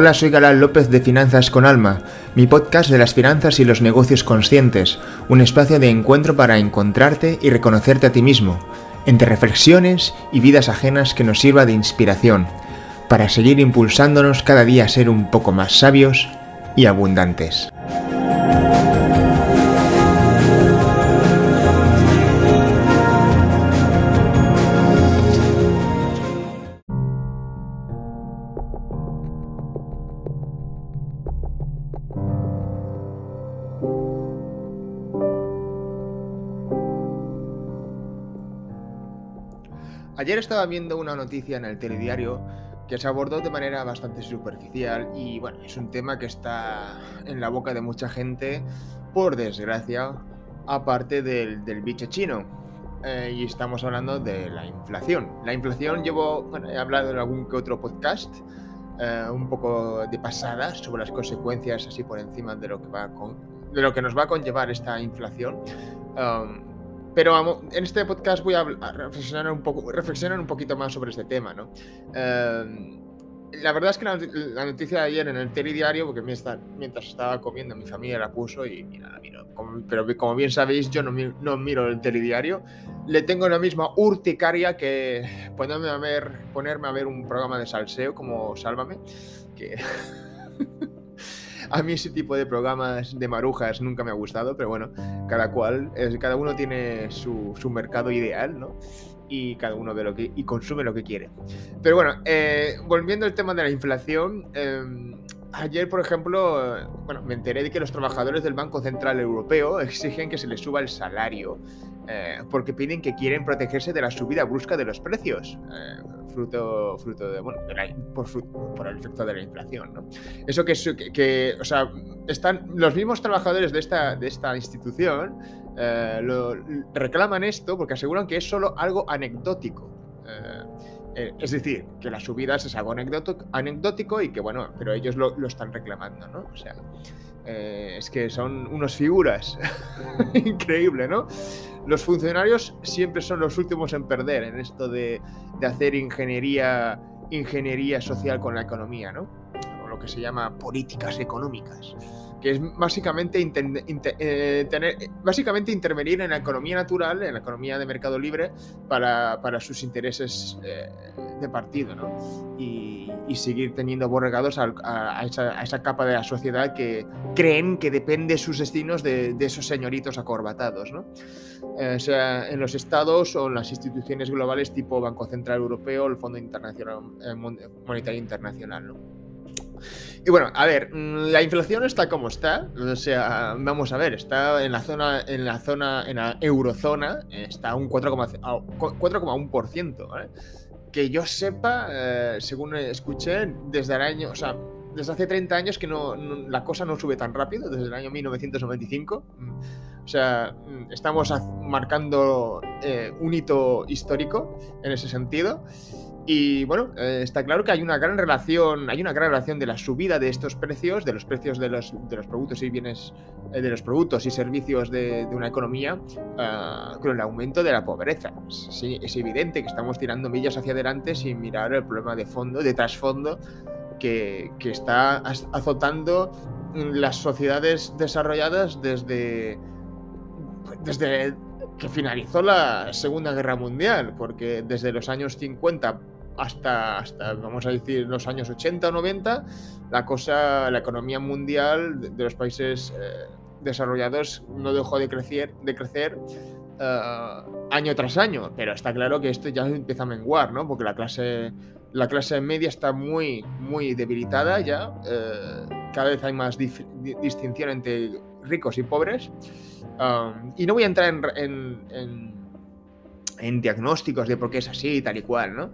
Hola, soy Galán López de Finanzas con Alma, mi podcast de las finanzas y los negocios conscientes, un espacio de encuentro para encontrarte y reconocerte a ti mismo, entre reflexiones y vidas ajenas que nos sirva de inspiración, para seguir impulsándonos cada día a ser un poco más sabios y abundantes. Ayer estaba viendo una noticia en el telediario que se abordó de manera bastante superficial y bueno, es un tema que está en la boca de mucha gente, por desgracia, aparte del, bicho chino. Eh, y estamos hablando de la inflación. La inflación llevo, bueno, he hablado en algún que otro podcast, eh, un poco de pasada sobre las consecuencias así por encima de lo que va con, de lo que nos va a conllevar esta inflación. Um, pero en este podcast voy a, reflexionar, un poco, reflexionar un poquito más sobre este tema, ¿no? Em, la verdad es que la, noticia de ayer en el telediario, porque mientras estaba comiendo mi familia la puso y mira, la miro. pero como bien sabéis, yo no, no, miro el telediario. Le tengo la misma urticaria que ponerme a ver, ponerme a ver un programa de salseo como Sálvame, que... A mí ese tipo de programas de marujas nunca me ha gustado, pero bueno, cada cual, cada uno tiene su, mercado ideal, ¿no? y cada uno ve lo que y consume lo que quiere. Pero bueno, eh, volviendo al tema de la inflación, em, ayer, por ejemplo, bueno, me enteré de que los trabajadores del Banco Central Europeo exigen que se les suba el salario eh, porque piden que quieren protegerse de la subida brusca de los precios. Fruto, fruto de, bueno, por, el efecto de la inflación, ¿no? Eso que, que, o sea, están los mismos trabajadores de esta, de esta institución eh, reclaman esto porque aseguran que es solo algo anecdótico. Eh, eh, es decir, que las subidas es algo anecdótico y que, bueno, pero ellos lo, lo están reclamando, ¿no? O sea, es que son unos figuras. Increíble, ¿no? Los funcionarios siempre son los últimos en perder en esto de, de hacer ingeniería, ingeniería social con la economía, ¿no? O que se llama políticas económicas que es básicamente, eh, tener, básicamente intervenir en la economía natural, en la economía de mercado libre, para, para sus intereses eh, de partido, ¿no? Y, seguir teniendo borregados a, esa, capa de la sociedad que creen que depende sus destinos de, esos señoritos acorbatados, ¿no? Eh, o sea, en los estados o en las instituciones globales tipo Banco Central Europeo, el Fondo Internacional, Monetario Internacional, ¿no? Y bueno, a ver, mm, la inflación está como está, o sea, vamos a ver, está en la zona, en la zona, en la eurozona, está un 4,1%, ¿vale? Que yo sepa, eh, según escuché, desde el año, o sea, desde hace 30 años que no, la cosa no sube tan rápido, desde el año 1995. Mm, o sea, mm, estamos marcando eh, un hito histórico en ese sentido. Y bueno, eh, está claro que hay una gran relación, hay una gran relación de la subida de estos precios, de los precios de los, de los productos y bienes, eh, de los productos y servicios de, una economía, ah, con el aumento de la pobreza. Sí, es evidente que estamos tirando millas hacia adelante sin mirar el problema de fondo, de trasfondo, que, que está azotando las sociedades desarrolladas desde, desde que finalizó la Segunda Guerra Mundial, porque desde los años 50 hasta, hasta vamos a decir, los años 80 o 90, la cosa, la economía mundial de, los países eh, desarrollados no dejó de crecer, de crecer eh, año tras año, pero está claro que esto ya empieza a menguar, ¿no? Porque la clase, la clase media está muy, muy debilitada ya, eh, cada vez hay más distinción entre ricos y pobres. Y no voy a entrar en, en, diagnósticos de por qué es así, tal y cual, ¿no?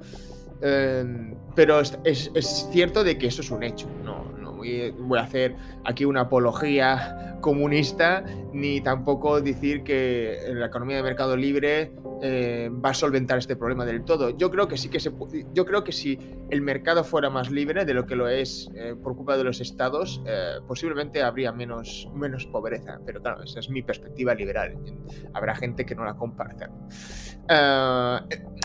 Um, pero es, es, cierto de que eso es un hecho, no, voy, a hacer aquí una apología comunista ni tampoco decir que la economía de mercado libre eh, va a solventar este problema del todo. Yo creo que sí que se yo creo que si el mercado fuera más libre de lo que lo es eh, por culpa de los estados, eh, posiblemente habría menos, menos pobreza. Pero claro, esa es mi perspectiva liberal. Habrá gente que no la comparta. Eh,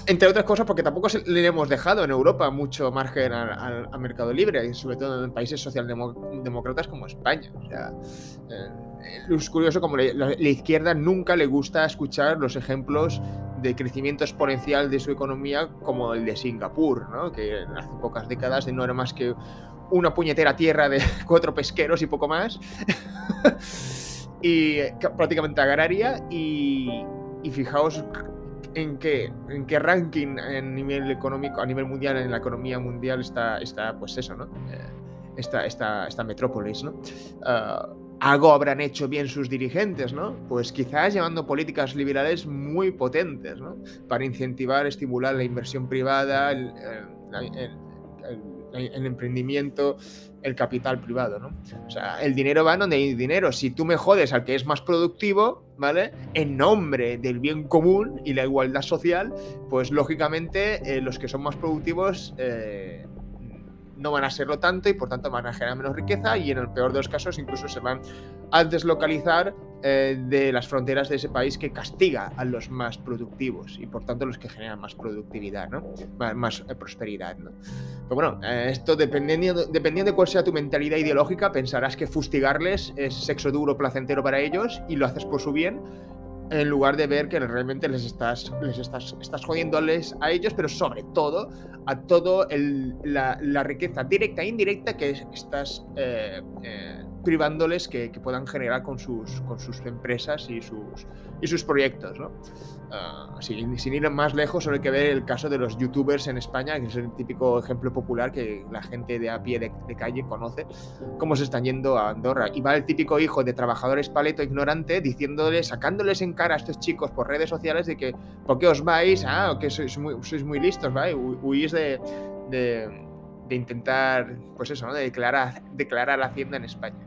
entre otras cosas, porque tampoco le hemos dejado en Europa mucho margen al, mercado libre, sobre todo en países socialdemócratas como España. O sea, eh, es curioso como la, izquierda nunca le gusta escuchar los ejemplos de crecimiento exponencial de su economía como el de Singapur, ¿no? que hace pocas décadas no era más que una puñetera tierra de cuatro pesqueros y poco más, y prácticamente agraria, y, y fijaos en qué, en qué ranking a nivel económico, a nivel mundial, en la economía mundial está, está pues eso, ¿no? Eh, esta, esta, esta, metrópolis, ¿no? Ah, algo habrán hecho bien sus dirigentes, ¿no? Pues quizás llevando políticas liberales muy potentes, ¿no? Para incentivar, estimular la inversión privada, el, el emprendimiento, el capital privado, ¿no? O sea, el dinero va donde hay dinero. Si tú me jodes al que es más productivo, ¿vale? En nombre del bien común y la igualdad social, pues lógicamente eh, los que son más productivos eh, no van a serlo tanto y por tanto van a generar menos riqueza y en el peor de los casos incluso se van a deslocalizar eh, de las fronteras de ese país que castiga a los más productivos y por tanto los que generan más productividad, ¿no? más, eh, prosperidad. ¿no? Pero bueno, eh, esto dependiendo, dependiendo de cuál sea tu mentalidad ideológica, pensarás que fustigarles es sexo duro, placentero para ellos y lo haces por su bien en lugar de ver que realmente les estás, les estás, estás jodiéndoles a ellos, pero sobre todo a todo la, riqueza directa e indirecta que estás privándoles que, puedan generar con sus, con sus empresas y sus, y sus proyectos. ¿no? Ah, sin, ir más lejos, solo hay que ver el caso de los youtubers en España, que es el típico ejemplo popular que la gente de a pie de, calle conoce, cómo se están yendo a Andorra. Y va el típico hijo de trabajadores paleto ignorante diciéndole, sacándoles en cara a estos chicos por redes sociales de que, ¿por qué os vais? Ah, que sois muy, sois muy listos, ¿vale? Huís de, de de intentar, pues eso, ¿no? De declarar, declarar la Hacienda en España.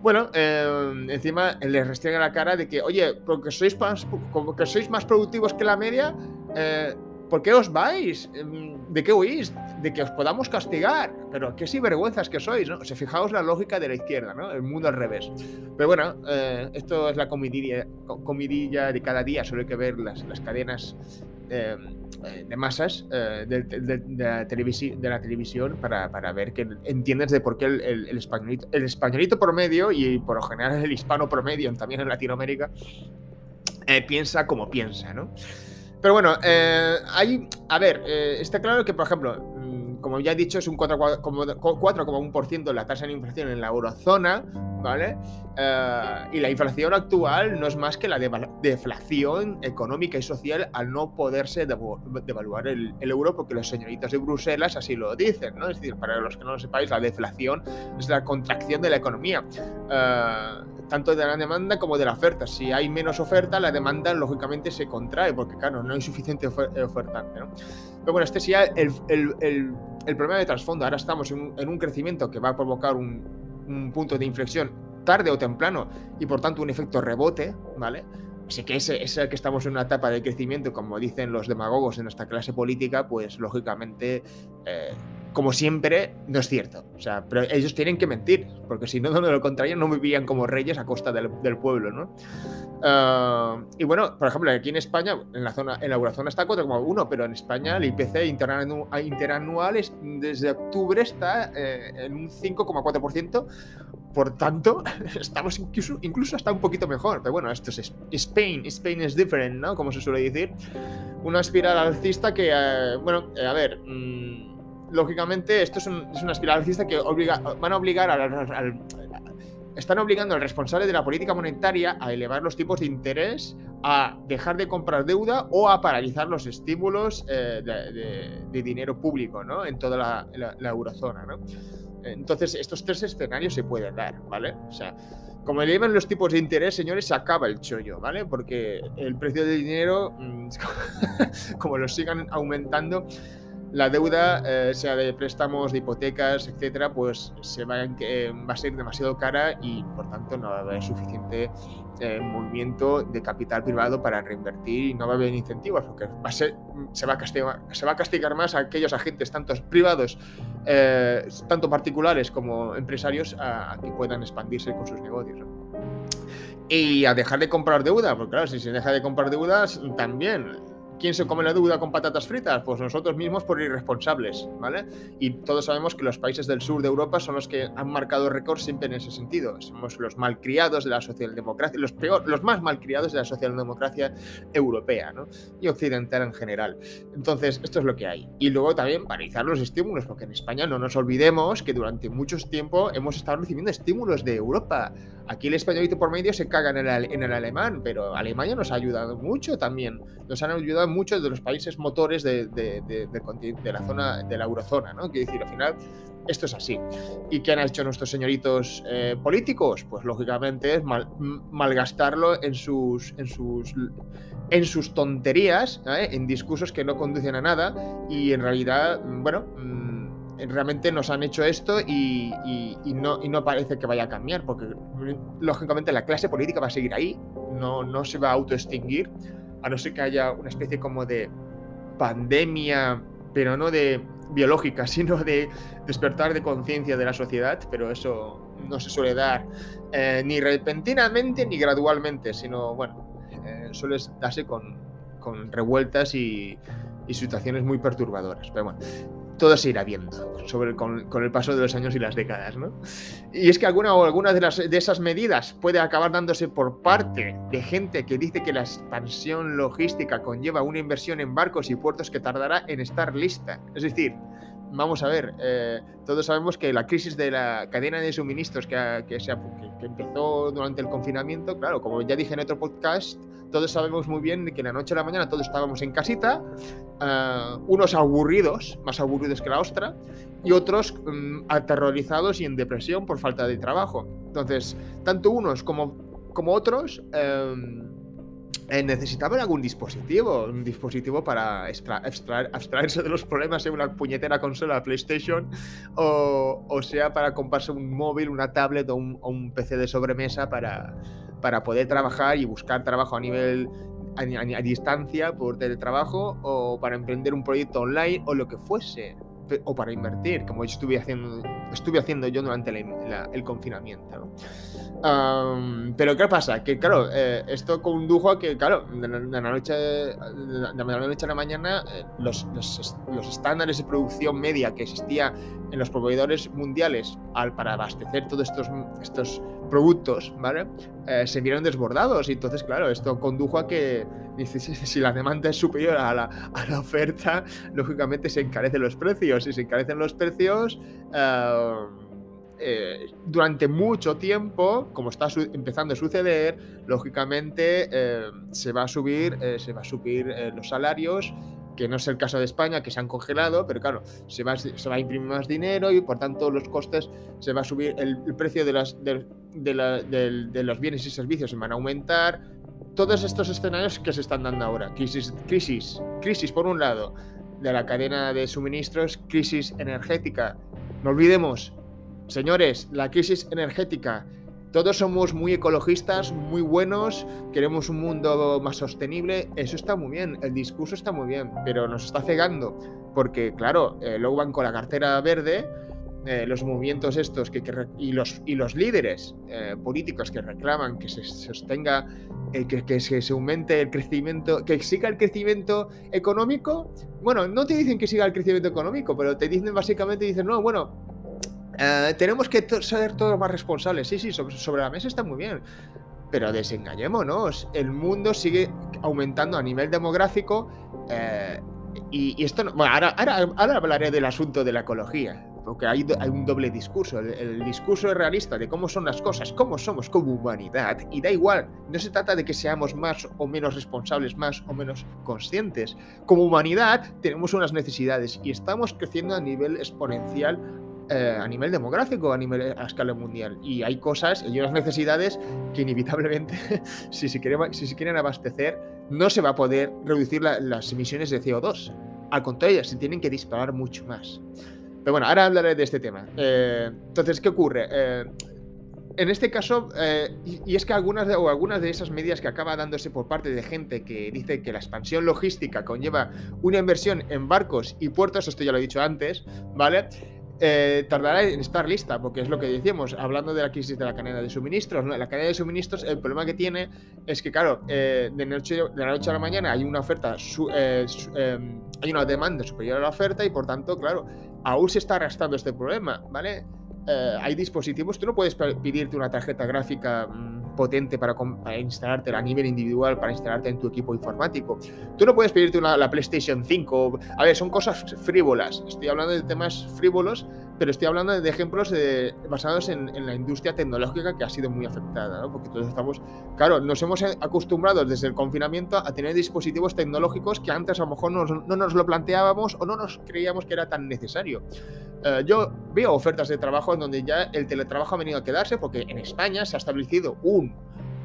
Bueno, eh, encima les restriega la cara de que, oye, porque sois más, como que sois más productivos que la media, eh, ¿por qué os vais? Em, ¿De qué huís? De que os podamos castigar. Pero qué sinvergüenzas que sois, ¿no? O sea, fijaos la lógica de la izquierda, ¿no? El mundo al revés. Pero bueno, eh, esto es la comidilla, comidilla de cada día. Solo hay que ver las, las cadenas eh, de masas eh, de, la televisión para, ver que entiendes de por qué el, españolito, el españolito promedio y por lo general el hispano promedio también en Latinoamérica eh, piensa como piensa, ¿no? Pero bueno, hay, a ver, está claro que, por ejemplo, como ya he dicho, es un 4,1% la tasa de inflación en la eurozona, ¿vale? Eh, y la inflación actual no es más que la deflación económica y social al no poderse devaluar el, euro, porque los señoritos de Bruselas así lo dicen, ¿no? Es decir, para los que no lo sepáis, la deflación es la contracción de la economía, eh, tanto de la demanda como de la oferta. Si hay menos oferta, la demanda lógicamente se contrae, porque claro, no hay suficiente oferta. ¿no? Pero bueno, este sería el, el, el, problema de trasfondo. Ahora estamos en un, crecimiento que va a provocar un, un punto de inflexión tarde o temprano y por tanto un efecto rebote, ¿vale? Así que ese, ese que estamos en una etapa de crecimiento, como dicen los demagogos en nuestra clase política, pues lógicamente, eh, como siempre, no es cierto. O sea, pero ellos tienen que mentir, porque si no, de lo contrario, no vivirían como reyes a costa del, pueblo, ¿no? Ah, y bueno, por ejemplo, aquí en España, en la zona, en la eurozona está 4,1, pero en España el IPC interanual desde octubre está eh, en un 5,4%, por tanto, estamos incluso, incluso hasta un poquito mejor. Pero bueno, esto es Spain. Spain is different, ¿no? Como se suele decir. Una espiral alcista que, eh, bueno, eh, a ver, mm, lógicamente esto es, una espiral alcista que van a obligar al, están obligando al responsable de la política monetaria a elevar los tipos de interés, a dejar de comprar deuda o a paralizar los estímulos eh, de, dinero público ¿no? en toda la, eurozona. Entonces, estos tres escenarios se pueden dar, ¿vale? Como elevan los tipos de interés, señores, se acaba el chollo, ¿vale? Porque el precio del dinero, mm, como lo sigan aumentando, la deuda, eh, sea de préstamos, de hipotecas, etcétera, pues se va, eh, va, a ser demasiado cara y por tanto no va a haber suficiente eh, movimiento de capital privado para reinvertir y no va a haber incentivos, porque va a ser, se, va a castigar, se va a castigar más a aquellos agentes, tanto privados, tanto particulares como empresarios, a, que puedan expandirse con sus negocios. Y a dejar de comprar deuda, porque claro, si se deja de comprar deudas, también ¿quién se come la deuda con patatas fritas? Pues nosotros mismos por irresponsables, ¿vale? Y todos sabemos que los países del sur de Europa son los que han marcado récord siempre en ese sentido. Somos los malcriados de la socialdemocracia, los, peor, los más malcriados de la socialdemocracia europea, ¿no? Y occidental en general. Entonces, esto es lo que hay. Y luego también paralizar los estímulos, porque en España no nos olvidemos que durante mucho tiempo hemos estado recibiendo estímulos de Europa. Aquí el españolito por medio se caga en el, en el alemán, pero Alemania nos ha ayudado mucho también. Nos han ayudado muchos de los países motores de, la zona, de la eurozona, ¿no? Quiero decir, al final, esto es así. ¿Y qué han hecho nuestros señoritos eh, políticos? Pues lógicamente es mal, malgastarlo en sus, tonterías, ¿eh? en discursos que no conducen a nada y en realidad, bueno mm, realmente nos han hecho esto y, no, y no parece que vaya a cambiar, porque lógicamente la clase política va a seguir ahí, no, no se va a autoextinguir, a no ser que haya una especie como de pandemia, pero no de biológica, sino de despertar de conciencia de la sociedad, pero eso no se suele dar eh, ni repentinamente ni gradualmente, sino, bueno, eh, suele darse con, con revueltas y, y situaciones muy perturbadoras. Pero bueno, todo se irá viendo con, el paso de los años y las décadas, ¿no? Y es que alguna o alguna de, las, de esas medidas puede acabar dándose por parte de gente que dice que la expansión logística conlleva una inversión en barcos y puertos que tardará en estar lista. Es decir, vamos a ver, eh, todos sabemos que la crisis de la cadena de suministros que, que, se, que, empezó durante el confinamiento, claro, como ya dije en otro podcast, todos sabemos muy bien que la noche a la mañana todos estábamos en casita, eh, unos aburridos, más aburridos que la ostra, y otros mm, aterrorizados y en depresión por falta de trabajo. Entonces, tanto unos como, como otros... Em, eh, necesitaban algún dispositivo, un dispositivo para abstraerse de los problemas en una puñetera consola PlayStation o, sea para comprarse un móvil, una tablet o un, PC de sobremesa para, para poder trabajar y buscar trabajo a nivel a, distancia por teletrabajo o para emprender un proyecto online o lo que fuese o para invertir como estuve haciendo estuve haciendo yo durante el confinamiento pero ¿qué pasa? Que claro, eh, esto condujo a que, claro, de la, noche, de la a la mañana, eh, los, los, estándares de producción media que existía en los proveedores mundiales al, para abastecer todos estos, estos productos, ¿vale? Eh, se vieron desbordados y entonces, claro, esto condujo a que si la demanda es superior a la, a la oferta, lógicamente se encarecen los precios. Si se encarecen los precios... Eh, durante mucho tiempo, como está empezando a suceder, lógicamente eh, se va a subir, eh, se va a subir los salarios, que no es el caso de España, que se han congelado, pero claro, se va, se va a imprimir más dinero y por tanto los costes, se va a subir el, precio de, de, los bienes y servicios, se van a aumentar. Todos estos escenarios que se están dando ahora, crisis, crisis, crisis por un lado de la cadena de suministros, crisis energética. No olvidemos, Señores, la crisis energética. Todos somos muy ecologistas, muy buenos, queremos un mundo más sostenible. Eso está muy bien, el discurso está muy bien, pero nos está cegando. Porque, claro, eh, luego van con la cartera verde, eh, los movimientos estos que, y, los, y los líderes eh, políticos que reclaman que se sostenga, que, que se, aumente el crecimiento, que siga el crecimiento económico. Bueno, no te dicen que siga el crecimiento económico, pero te dicen básicamente, dicen, no, bueno, eh, tenemos que ser todos más responsables. Sí, sí, sobre, la mesa está muy bien. Pero desengañémonos. El mundo sigue aumentando a nivel demográfico. Eh, y, esto no, bueno, ahora, ahora, hablaré del asunto de la ecología. Porque hay, hay un doble discurso. El, discurso es realista de cómo son las cosas, cómo somos como humanidad. Y da igual, no se trata de que seamos más o menos responsables, más o menos conscientes. Como humanidad tenemos unas necesidades y estamos creciendo a nivel exponencial eh, a nivel demográfico, a nivel a escala mundial. Y hay cosas y unas necesidades que inevitablemente, si se, quieren, si se quieren abastecer, no se va a poder reducir las emisiones de CO2. Al contrario, se tienen que disparar mucho más. Pero bueno, ahora hablaré de este tema. Eh, entonces, ¿qué ocurre? Eh, en este caso, y, es que algunas de, o algunas de esas medidas que acaba dándose por parte de gente que dice que la expansión logística conlleva una inversión en barcos y puertos, esto ya lo he dicho antes, ¿vale? Eh, tardará en estar lista, porque es lo que decíamos, hablando de la crisis de la cadena de suministros. La cadena de suministros, el problema que tiene es que, claro, eh, de, noche, de, la noche a la mañana hay una oferta, eh, em, hay una demanda superior a la oferta y, por tanto, claro, aún se está arrastrando este problema, ¿vale? hay dispositivos, tú no puedes pedirte una tarjeta gráfica mm, potente para, instalarte a nivel individual, para instalarte en tu equipo informático. Tú no puedes pedirte una, la PlayStation 5. A ver, son cosas frívolas. Estoy hablando de temas frívolos pero estoy hablando de ejemplos basados en, la industria tecnológica que ha sido muy afectada, ¿no? porque todos estamos, claro, nos hemos acostumbrado desde el confinamiento a tener dispositivos tecnológicos que antes a lo mejor no nos lo planteábamos o no nos creíamos que era tan necesario. Eh, yo veo ofertas de trabajo en donde ya el teletrabajo ha venido a quedarse porque en España se ha establecido un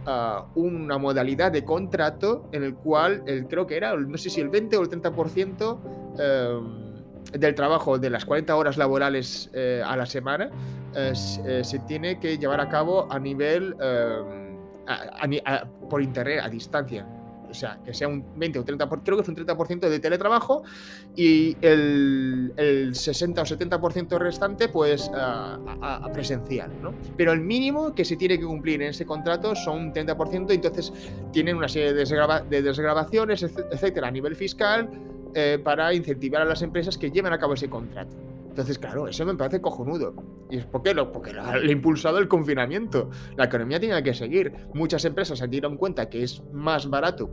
ah, una modalidad de contrato en el cual el, creo que era, no sé si el 20 o el 30% del trabajo de las 40 horas laborales eh, a la semana eh, eh, se tiene que llevar a cabo a nivel por internet, a distancia. O sea, que sea un 20 o 30%, creo que es un 30% de teletrabajo y el, el 60 o 70% restante, pues presencial, ¿no? Pero el mínimo que se tiene que cumplir en ese contrato son un 30%, entonces tienen una serie de, de desgrabaciones, etcétera, a nivel fiscal eh, para incentivar a las empresas que lleven a cabo ese contrato. Entonces, claro, eso me parece cojonudo. ¿Y es por qué? Porque lo ha impulsado el confinamiento. La economía tiene que seguir. Muchas empresas se dieron cuenta que es más barato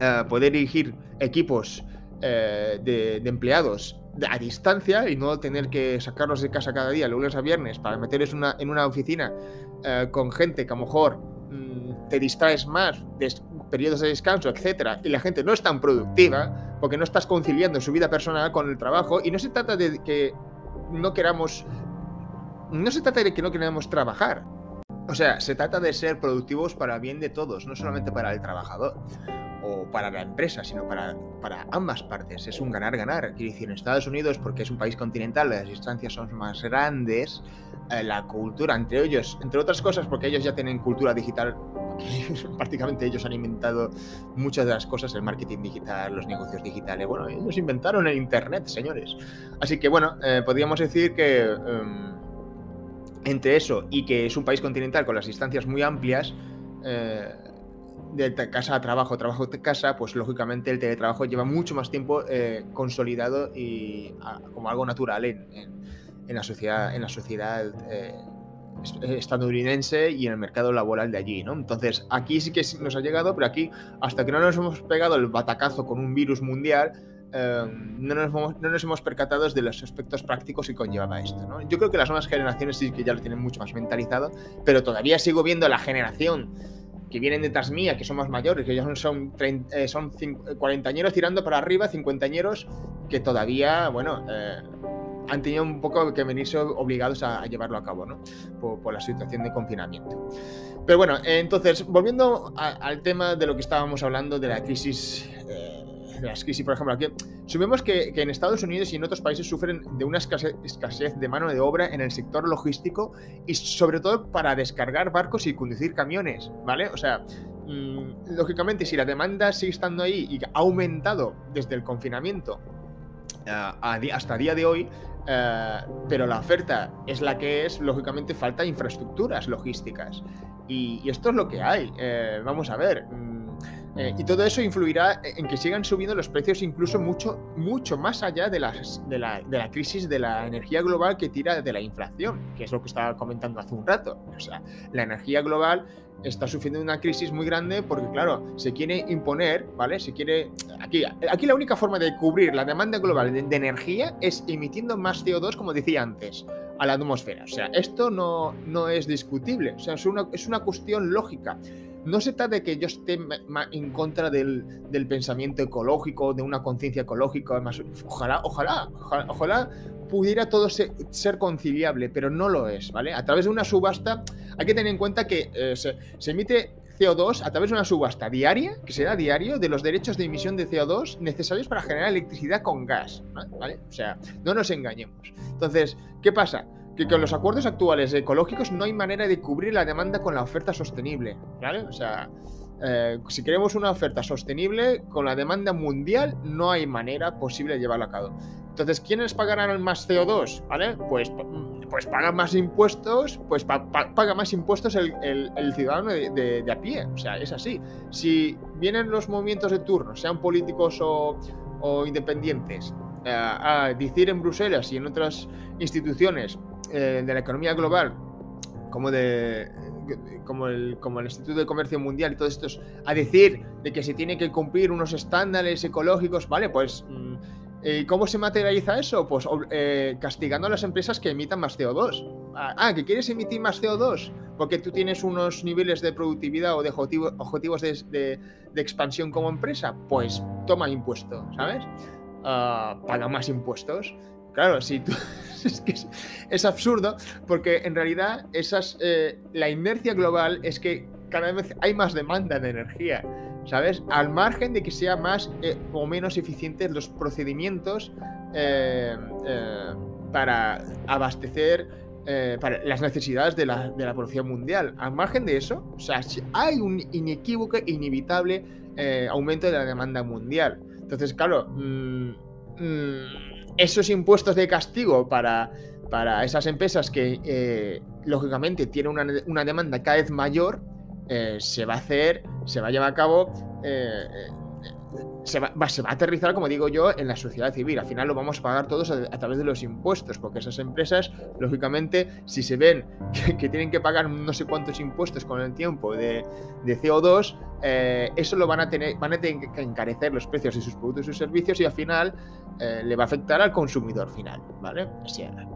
eh, poder dirigir equipos eh, de, empleados a distancia y no tener que sacarlos de casa cada día, lunes a viernes, para meterlos en una oficina con gente que a lo mejor mm, te distraes más, periodos de descanso, etcétera, y la gente no es tan productiva porque no estás conciliando su vida personal con el trabajo y no se trata de que no queramos no se trata de que no queramos trabajar. O sea, se trata de ser productivos para bien de todos, no solamente para el trabajador o para la empresa, sino para, para ambas partes. Es un ganar-ganar. Quiero decir, en Estados Unidos, porque es un país continental, las distancias son más grandes, eh, la cultura, entre ellos, entre otras cosas, porque ellos ya tienen cultura digital, prácticamente ellos han inventado muchas de las cosas, el marketing digital, los negocios digitales. Bueno, ellos inventaron el Internet, señores. Así que, bueno, eh, podríamos decir que... Em, entre eso y que es un país continental con las distancias muy amplias, eh, de casa a trabajo, trabajo a casa, pues lógicamente el teletrabajo lleva mucho más tiempo eh, consolidado y como algo natural en, la sociedad, en la sociedad eh, estadounidense y en el mercado laboral de allí, ¿no? Entonces, aquí sí que nos ha llegado, pero aquí, hasta que no nos hemos pegado el batacazo con un virus mundial, em, no, nos hemos, no, nos hemos, percatado de los aspectos prácticos que conllevaba esto. ¿no? Yo creo que las nuevas generaciones sí que ya lo tienen mucho más mentalizado, pero todavía sigo viendo la generación que vienen detrás mía, que son más mayores, que ya son, son, 30, eh, son cuarentañeros tirando para arriba, cincuentañeros, que todavía, bueno, eh, han tenido un poco que venirse obligados a, llevarlo a cabo, ¿no? Por, la situación de confinamiento. Pero bueno, entonces, volviendo al tema de lo que estábamos hablando, de la crisis eh, las crisis, por ejemplo, aquí, subimos que, en Estados Unidos y en otros países sufren de una escasez, de mano de obra en el sector logístico y sobre todo para descargar barcos y conducir camiones, ¿vale? O sea, mm, lógicamente, si la demanda sigue estando ahí y ha aumentado desde el confinamiento uh, hasta día de hoy, eh, pero la oferta es la que es, lógicamente falta infraestructuras logísticas. Y, esto es lo que hay. Eh, vamos a ver. Eh, y todo eso influirá en que sigan subiendo los precios incluso mucho, mucho más allá de, las, de, la, de, la, crisis de la energía global que tira de la inflación, que es lo que estaba comentando hace un rato. O sea, la energía global está sufriendo una crisis muy grande porque, claro, se quiere imponer, ¿vale? Se quiere... Aquí, aquí la única forma de cubrir la demanda global de, energía es emitiendo más CO2, como decía antes, a la atmósfera. O sea, esto no, no es discutible. O sea, es una, es una cuestión lógica no se trata de que yo esté en contra del, pensamiento ecológico, de una conciencia ecológica, ojalá, ojalá, ojalá, pudiera todo ser, conciliable, pero no lo es, ¿vale? A través de una subasta hay que tener en cuenta que eh, se, emite CO2 a través de una subasta diaria, que será diario, de los derechos de emisión de CO2 necesarios para generar electricidad con gas, ¿vale? O sea, no nos engañemos. Entonces, ¿qué pasa? Que con los acuerdos actuales ecológicos no hay manera de cubrir la demanda con la oferta sostenible, ¿vale? O sea, eh, si queremos una oferta sostenible, con la demanda mundial no hay manera posible de llevarla a cabo. Entonces, ¿quiénes pagarán más CO2? ¿Vale? Pues, pues más impuestos, pues paga más impuestos el, ciudadano de, a pie. O sea, es así. Si vienen los movimientos de turno, sean políticos o, independientes, eh, a decir en Bruselas y en otras instituciones eh, de la economía global, como de como el, como el Instituto de Comercio Mundial y todos estos, a decir de que se tiene que cumplir unos estándares ecológicos, vale, pues mm, ¿Y cómo se materializa eso? Pues eh, castigando a las empresas que emitan más CO2. Ah, ah, que quieres emitir más CO2 porque tú tienes unos niveles de productividad o de objetivos de, expansión como empresa. Pues toma impuesto, ¿sabes? Ah, paga más impuestos. Claro, si tú. es que es, absurdo porque en realidad esas, eh, la inercia global es que cada vez hay más demanda de energía. ¿sabes? Al margen de que sea más eh, o menos eficientes los procedimientos eh, para abastecer para las necesidades de la, de la, población mundial. Al margen de eso, o sea, hay un inequívoco inevitable aumento de la demanda mundial. Entonces, claro, mm, mm, esos impuestos de castigo para, para esas empresas que, lógicamente, tienen una, una demanda cada vez mayor, eh, se va a hacer, se va a llevar a cabo, eh, eh, se, va, se, va, a aterrizar, como digo yo, en la sociedad civil. Al final lo vamos a pagar todos a, través de los impuestos, porque esas empresas, lógicamente, si se ven que, tienen que pagar no sé cuántos impuestos con el tiempo de, CO2, eso lo van a tener, van a tener que encarecer los precios de sus productos y sus servicios y al final le va a afectar al consumidor final, ¿vale?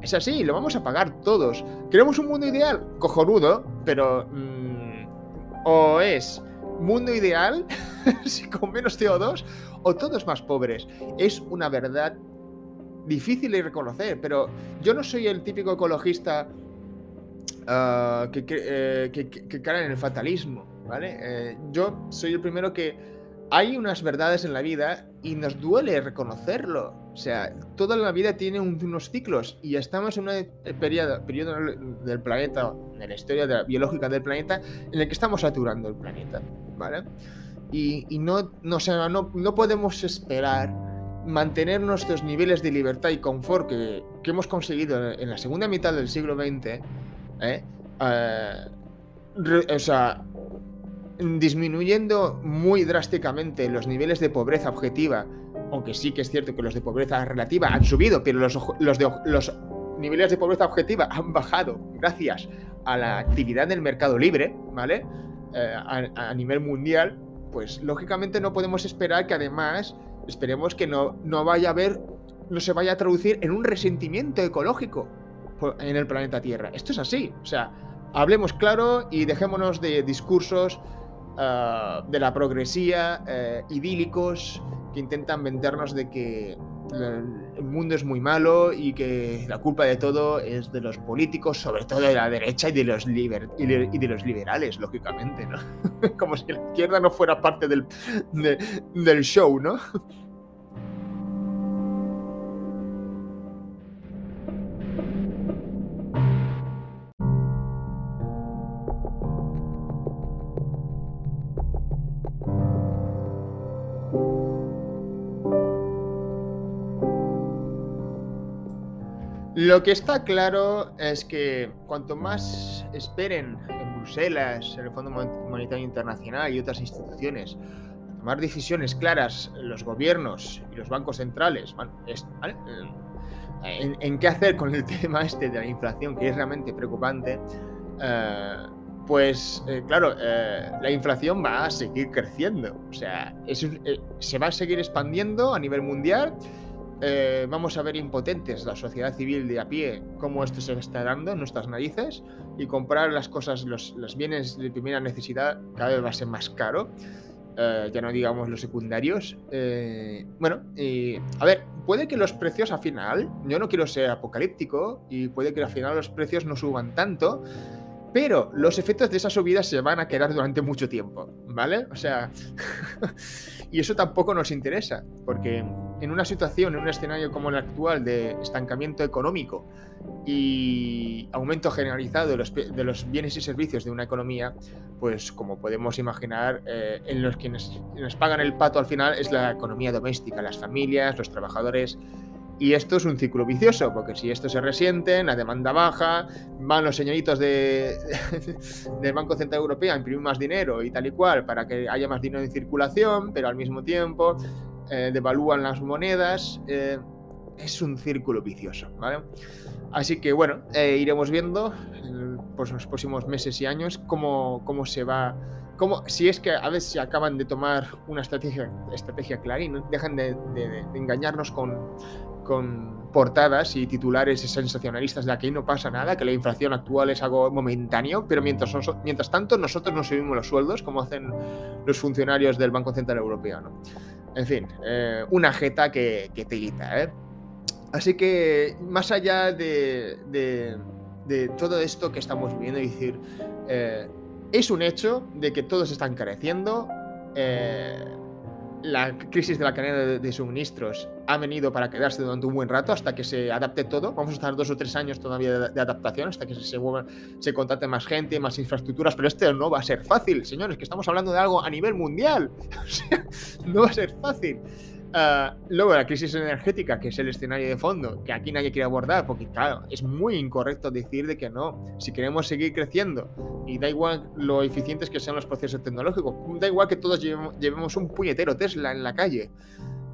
es así, lo vamos a pagar todos. ¿Queremos un mundo ideal? Cojonudo, pero... Mm, o es mundo ideal, con menos CO2, o todos más pobres. Es una verdad difícil de reconocer, pero yo no soy el típico ecologista ah, que, que, que, cae en el fatalismo, ¿vale? Eh, yo soy el primero que hay unas verdades en la vida y nos duele reconocerlo. O sea, toda la vida tiene unos ciclos y estamos en un periodo, periodo del planeta, en la historia biológica del planeta, en el que estamos saturando el planeta, ¿vale? Y, no, no, podemos esperar mantener nuestros niveles de libertad y confort que, hemos conseguido en la segunda mitad del siglo XX, ¿eh? Eh, o sea, disminuyendo muy drásticamente los niveles de pobreza objetiva, aunque sí que es cierto que los de pobreza relativa han subido, pero los, los niveles de pobreza objetiva han bajado gracias a la actividad del mercado libre, ¿vale? Eh, a, nivel mundial, pues lógicamente no podemos esperar que además esperemos que no, no vaya a haber, no se vaya a traducir en un resentimiento ecológico en el planeta Tierra. Esto es así, o sea, hablemos claro y dejémonos de discursos eh, de la progresía, eh, idílicos, que intentan vendernos de que el mundo es muy malo y que la culpa de todo es de los políticos, sobre todo de la derecha y de los, y de, los liberales, lógicamente, ¿no? Como si la izquierda no fuera parte del, del show, ¿no? Lo que está claro es que cuanto más esperen en Bruselas, en el Fondo Monetario Internacional y otras instituciones, tomar decisiones claras los gobiernos y los bancos centrales, en, qué hacer con el tema este de la inflación, que es realmente preocupante, eh, pues eh, claro, eh, la inflación va a seguir creciendo. O sea, se va a seguir expandiendo a nivel mundial eh, vamos a ver impotentes la sociedad civil de a pie, cómo esto se está dando en nuestras narices y comprar las cosas, los, bienes de primera necesidad cada vez va a ser más caro. Eh, ya no digamos los secundarios. Eh, bueno, a ver, puede que los precios al final, yo no quiero ser apocalíptico y puede que al final los precios no suban tanto, pero los efectos de esa subida se van a quedar durante mucho tiempo, ¿vale? O sea, y eso tampoco nos interesa, porque en una situación, en un escenario como el actual de estancamiento económico y aumento generalizado de los, de los bienes y servicios de una economía, pues como podemos imaginar, eh, en los quienes, quienes pagan el pato al final es la economía doméstica, las familias, los trabajadores. Y esto es un ciclo vicioso, porque si esto se resienten, la demanda baja, van los señoritos de, del Banco Central Europeo a imprimir más dinero y tal y cual para que haya más dinero en circulación, pero al mismo tiempo eh, devalúan las monedas. Eh, es un círculo vicioso, ¿vale? Así que bueno, eh, iremos viendo por los próximos meses y años cómo, cómo se va, cómo, si es que a veces se acaban de tomar una estrategia, estrategia clara y no dejan de, engañarnos con, con portadas y titulares sensacionalistas de aquí no pasa nada, que la inflación actual es algo momentáneo, pero mientras, mientras tanto nosotros no subimos los sueldos como hacen los funcionarios del Banco Central Europeo. ¿no? En fin, eh, una jeta que, que tirita, ¿eh? Así que más allá de, todo esto que estamos viviendo, es decir, eh, es un hecho de que todos están careciendo. Eh, la crisis de la cadena de, suministros ha venido para quedarse durante un buen rato hasta que se adapte todo. Vamos a estar dos o tres años todavía de, adaptación hasta que se, se, se contrate más gente, más infraestructuras, pero esto no va a ser fácil, señores, que estamos hablando de algo a nivel mundial. no va a ser fácil. Ah, luego la crisis energética, que es el escenario de fondo, que aquí nadie quiere abordar, porque claro, es muy incorrecto decir de que no. Si queremos seguir creciendo, y da igual lo eficientes que sean los procesos tecnológicos, da igual que todos llevemos, un puñetero Tesla en la calle.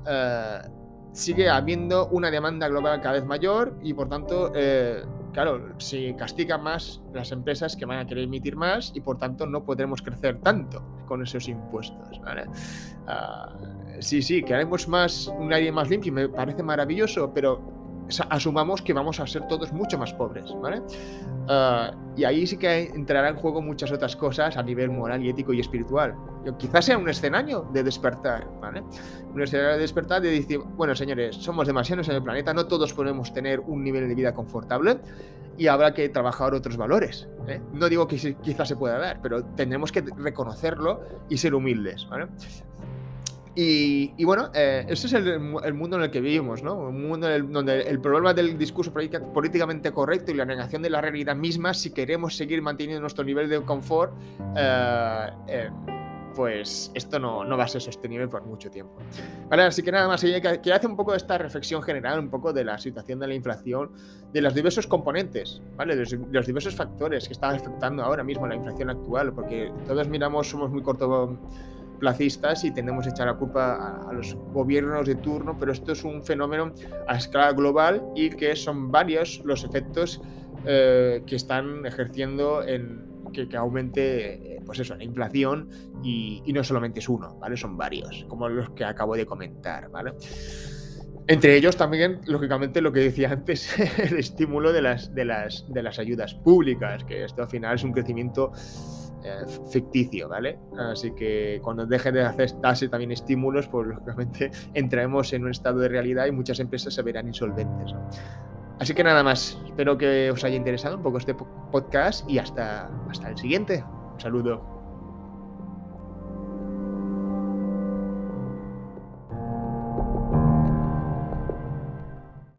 Ah, sigue habiendo una demanda global cada vez mayor y por tanto, eh, claro, se castigan más las empresas que van a querer emitir más y por tanto no podremos crecer tanto con esos impuestos. ¿vale? Ah, sí, sí, que haremos más, un aire más limpio, me parece maravilloso, pero asumamos que vamos a ser todos mucho más pobres, ¿vale? Ah, y ahí sí que entrará en juego muchas otras cosas a nivel moral ético y espiritual. Quizás sea un escenario de despertar, ¿vale? Un escenario de despertar de decir, bueno, señores, somos demasiados en el planeta, no todos podemos tener un nivel de vida confortable y habrá que trabajar otros valores. ¿eh? No digo que quizás se pueda dar, pero tendremos que reconocerlo y ser humildes, ¿vale? Y, bueno, eh, ese es el, mundo en el que vivimos, ¿no? Un mundo donde el problema del discurso políticamente correcto y la negación de la realidad misma, si queremos seguir manteniendo nuestro nivel de confort, eh, eh, pues esto no, va a ser sostenible por mucho tiempo. Vale, así que nada más, que, hace un poco de esta reflexión general, un poco de la situación de la inflación, de los diversos componentes, ¿vale? De los, diversos factores que están afectando ahora mismo la inflación actual, porque todos miramos, somos muy corto placistas y tendemos a echar la culpa a, los gobiernos de turno, pero esto es un fenómeno a escala global y que son varios los efectos eh, que están ejerciendo en que, aumente eh, pues eso, la inflación y, no solamente es uno, ¿vale? Son varios, como los que acabo de comentar, ¿vale? Entre ellos también, lógicamente, lo que decía antes, el estímulo de las, de las, de las ayudas públicas, que esto al final es un crecimiento eh, ficticio, ¿vale? Así que cuando deje de hacer, darse también estímulos, pues lógicamente entraremos en un estado de realidad y muchas empresas se verán insolventes. Así que nada más, espero que os haya interesado un poco este podcast y hasta, hasta el siguiente. Un saludo.